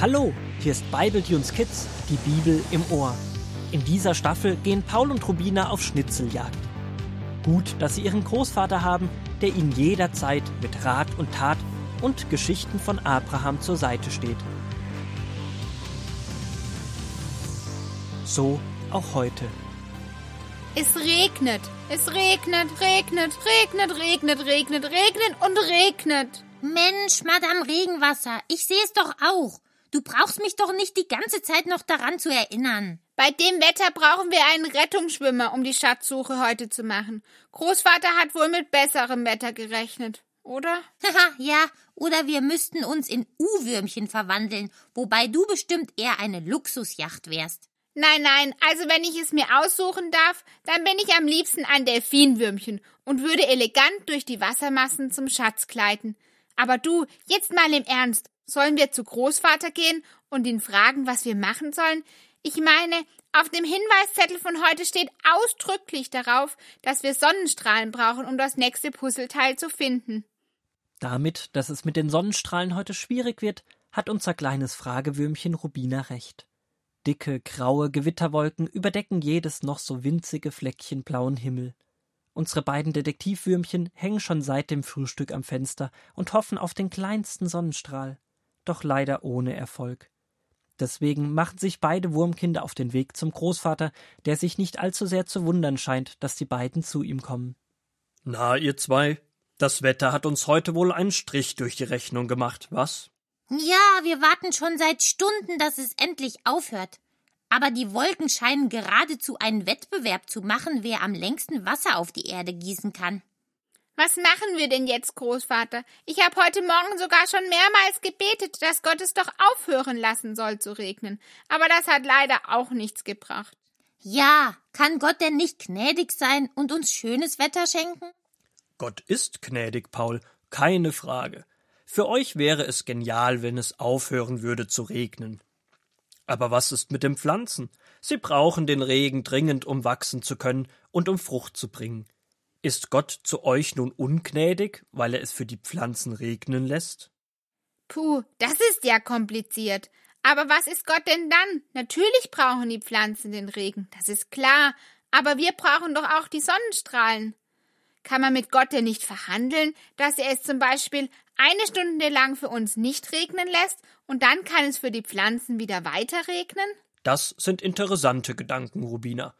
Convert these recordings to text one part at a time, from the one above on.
Hallo, hier ist Bible Tunes Kids, die Bibel im Ohr. In dieser Staffel gehen Paul und Rubina auf Schnitzeljagd. Gut, dass sie ihren Großvater haben, der ihnen jederzeit mit Rat und Tat und Geschichten von Abraham zur Seite steht. So auch heute. Es regnet, es regnet, regnet, regnet, regnet, regnet, regnet und regnet. Mensch, Madame Regenwasser, ich sehe es doch auch. Du brauchst mich doch nicht die ganze Zeit noch daran zu erinnern. Bei dem Wetter brauchen wir einen Rettungsschwimmer, um die Schatzsuche heute zu machen. Großvater hat wohl mit besserem Wetter gerechnet, oder? Haha, ja, oder wir müssten uns in U-Würmchen verwandeln, wobei du bestimmt eher eine Luxusjacht wärst. Nein, nein, also wenn ich es mir aussuchen darf, dann bin ich am liebsten ein Delfinwürmchen und würde elegant durch die Wassermassen zum Schatz gleiten. Aber du, jetzt mal im Ernst, sollen wir zu Großvater gehen und ihn fragen, was wir machen sollen? Ich meine, auf dem Hinweiszettel von heute steht ausdrücklich darauf, dass wir Sonnenstrahlen brauchen, um das nächste Puzzleteil zu finden. Damit, dass es mit den Sonnenstrahlen heute schwierig wird, hat unser kleines Fragewürmchen Rubina recht. Dicke, graue Gewitterwolken überdecken jedes noch so winzige Fleckchen blauen Himmel. Unsere beiden Detektivwürmchen hängen schon seit dem Frühstück am Fenster und hoffen auf den kleinsten Sonnenstrahl, doch leider ohne Erfolg. Deswegen machen sich beide Wurmkinder auf den Weg zum Großvater, der sich nicht allzu sehr zu wundern scheint, dass die beiden zu ihm kommen. Na, ihr zwei, das Wetter hat uns heute wohl einen Strich durch die Rechnung gemacht, was? Ja, wir warten schon seit Stunden, dass es endlich aufhört. Aber die Wolken scheinen geradezu einen Wettbewerb zu machen, wer am längsten Wasser auf die Erde gießen kann. Was machen wir denn jetzt, Großvater? Ich habe heute Morgen sogar schon mehrmals gebetet, dass Gott es doch aufhören lassen soll zu regnen. Aber das hat leider auch nichts gebracht. Ja, kann Gott denn nicht gnädig sein und uns schönes Wetter schenken? Gott ist gnädig, Paul, keine Frage. Für euch wäre es genial, wenn es aufhören würde zu regnen. Aber was ist mit den Pflanzen? Sie brauchen den Regen dringend, um wachsen zu können und um Frucht zu bringen. Ist Gott zu euch nun ungnädig, weil er es für die Pflanzen regnen lässt? Puh, das ist ja kompliziert. Aber was ist Gott denn dann? Natürlich brauchen die Pflanzen den Regen, das ist klar. Aber wir brauchen doch auch die Sonnenstrahlen. Kann man mit Gott denn nicht verhandeln, dass er es zum Beispiel eine Stunde lang für uns nicht regnen lässt und dann kann es für die Pflanzen wieder weiter regnen? Das sind interessante Gedanken, Rubina.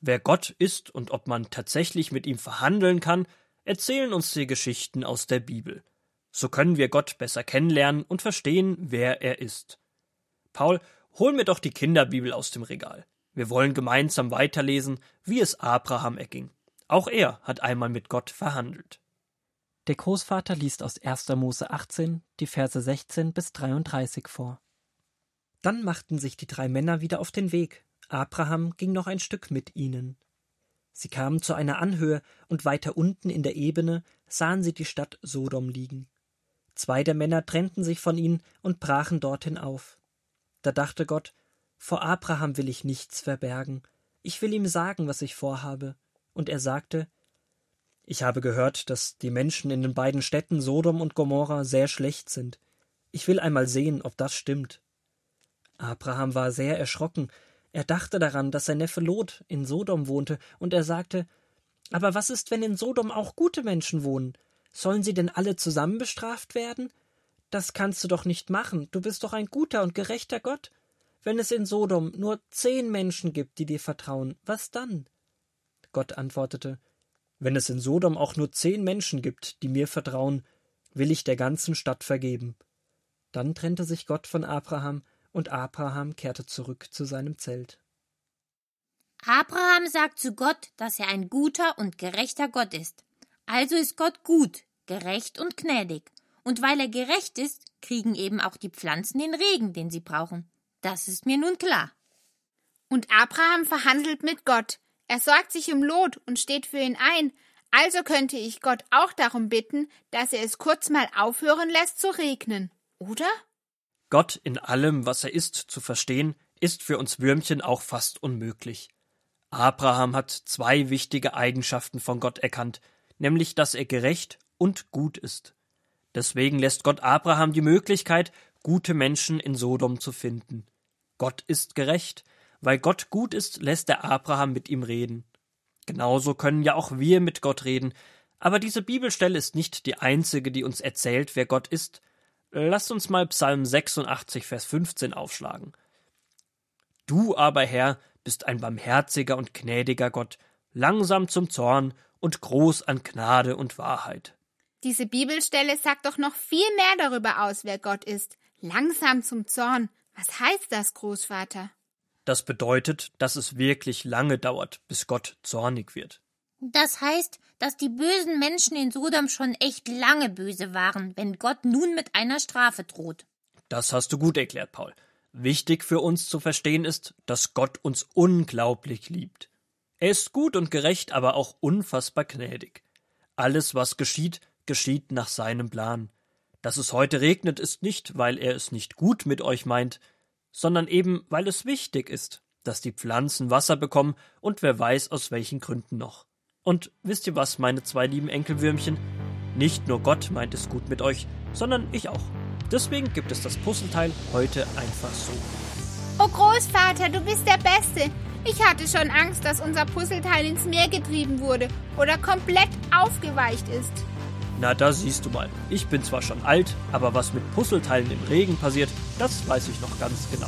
Wer Gott ist und ob man tatsächlich mit ihm verhandeln kann, erzählen uns die Geschichten aus der Bibel. So können wir Gott besser kennenlernen und verstehen, wer er ist. Paul, hol mir doch die Kinderbibel aus dem Regal. Wir wollen gemeinsam weiterlesen, wie es Abraham erging. Auch er hat einmal mit Gott verhandelt. Der Großvater liest aus 1. Mose 18 die Verse 16 bis 33 vor. Dann machten sich die drei Männer wieder auf den Weg. Abraham ging noch ein Stück mit ihnen. Sie kamen zu einer Anhöhe, und weiter unten in der Ebene sahen sie die Stadt Sodom liegen. Zwei der Männer trennten sich von ihnen und brachen dorthin auf. Da dachte Gott, vor Abraham will ich nichts verbergen, ich will ihm sagen, was ich vorhabe. Und er sagte, ich habe gehört, dass die Menschen in den beiden Städten Sodom und Gomorra sehr schlecht sind. Ich will einmal sehen, ob das stimmt. Abraham war sehr erschrocken. Er dachte daran, dass sein Neffe Lot in Sodom wohnte, und er sagte Aber was ist, wenn in Sodom auch gute Menschen wohnen? Sollen sie denn alle zusammen bestraft werden? Das kannst du doch nicht machen, du bist doch ein guter und gerechter Gott. Wenn es in Sodom nur zehn Menschen gibt, die dir vertrauen, was dann? Gott antwortete wenn es in Sodom auch nur zehn Menschen gibt, die mir vertrauen, will ich der ganzen Stadt vergeben. Dann trennte sich Gott von Abraham, und Abraham kehrte zurück zu seinem Zelt. Abraham sagt zu Gott, dass er ein guter und gerechter Gott ist. Also ist Gott gut, gerecht und gnädig. Und weil er gerecht ist, kriegen eben auch die Pflanzen den Regen, den sie brauchen. Das ist mir nun klar. Und Abraham verhandelt mit Gott. Er sorgt sich um Lot und steht für ihn ein, also könnte ich Gott auch darum bitten, dass er es kurz mal aufhören lässt zu regnen, oder? Gott in allem, was er ist, zu verstehen, ist für uns Würmchen auch fast unmöglich. Abraham hat zwei wichtige Eigenschaften von Gott erkannt, nämlich dass er gerecht und gut ist. Deswegen lässt Gott Abraham die Möglichkeit, gute Menschen in Sodom zu finden. Gott ist gerecht. Weil Gott gut ist, lässt er Abraham mit ihm reden. Genauso können ja auch wir mit Gott reden. Aber diese Bibelstelle ist nicht die einzige, die uns erzählt, wer Gott ist. Lasst uns mal Psalm 86, Vers 15 aufschlagen. Du aber, Herr, bist ein barmherziger und gnädiger Gott, langsam zum Zorn und groß an Gnade und Wahrheit. Diese Bibelstelle sagt doch noch viel mehr darüber aus, wer Gott ist. Langsam zum Zorn. Was heißt das, Großvater? Das bedeutet, dass es wirklich lange dauert, bis Gott zornig wird. Das heißt, dass die bösen Menschen in Sodom schon echt lange böse waren, wenn Gott nun mit einer Strafe droht. Das hast du gut erklärt, Paul. Wichtig für uns zu verstehen ist, dass Gott uns unglaublich liebt. Er ist gut und gerecht, aber auch unfassbar gnädig. Alles, was geschieht, geschieht nach seinem Plan. Dass es heute regnet, ist nicht, weil er es nicht gut mit euch meint, sondern eben, weil es wichtig ist, dass die Pflanzen Wasser bekommen und wer weiß aus welchen Gründen noch. Und wisst ihr was, meine zwei lieben Enkelwürmchen? Nicht nur Gott meint es gut mit euch, sondern ich auch. Deswegen gibt es das Puzzleteil heute einfach so. Oh Großvater, du bist der Beste. Ich hatte schon Angst, dass unser Puzzleteil ins Meer getrieben wurde oder komplett aufgeweicht ist. Na, da siehst du mal. Ich bin zwar schon alt, aber was mit Puzzleteilen im Regen passiert, das weiß ich noch ganz genau.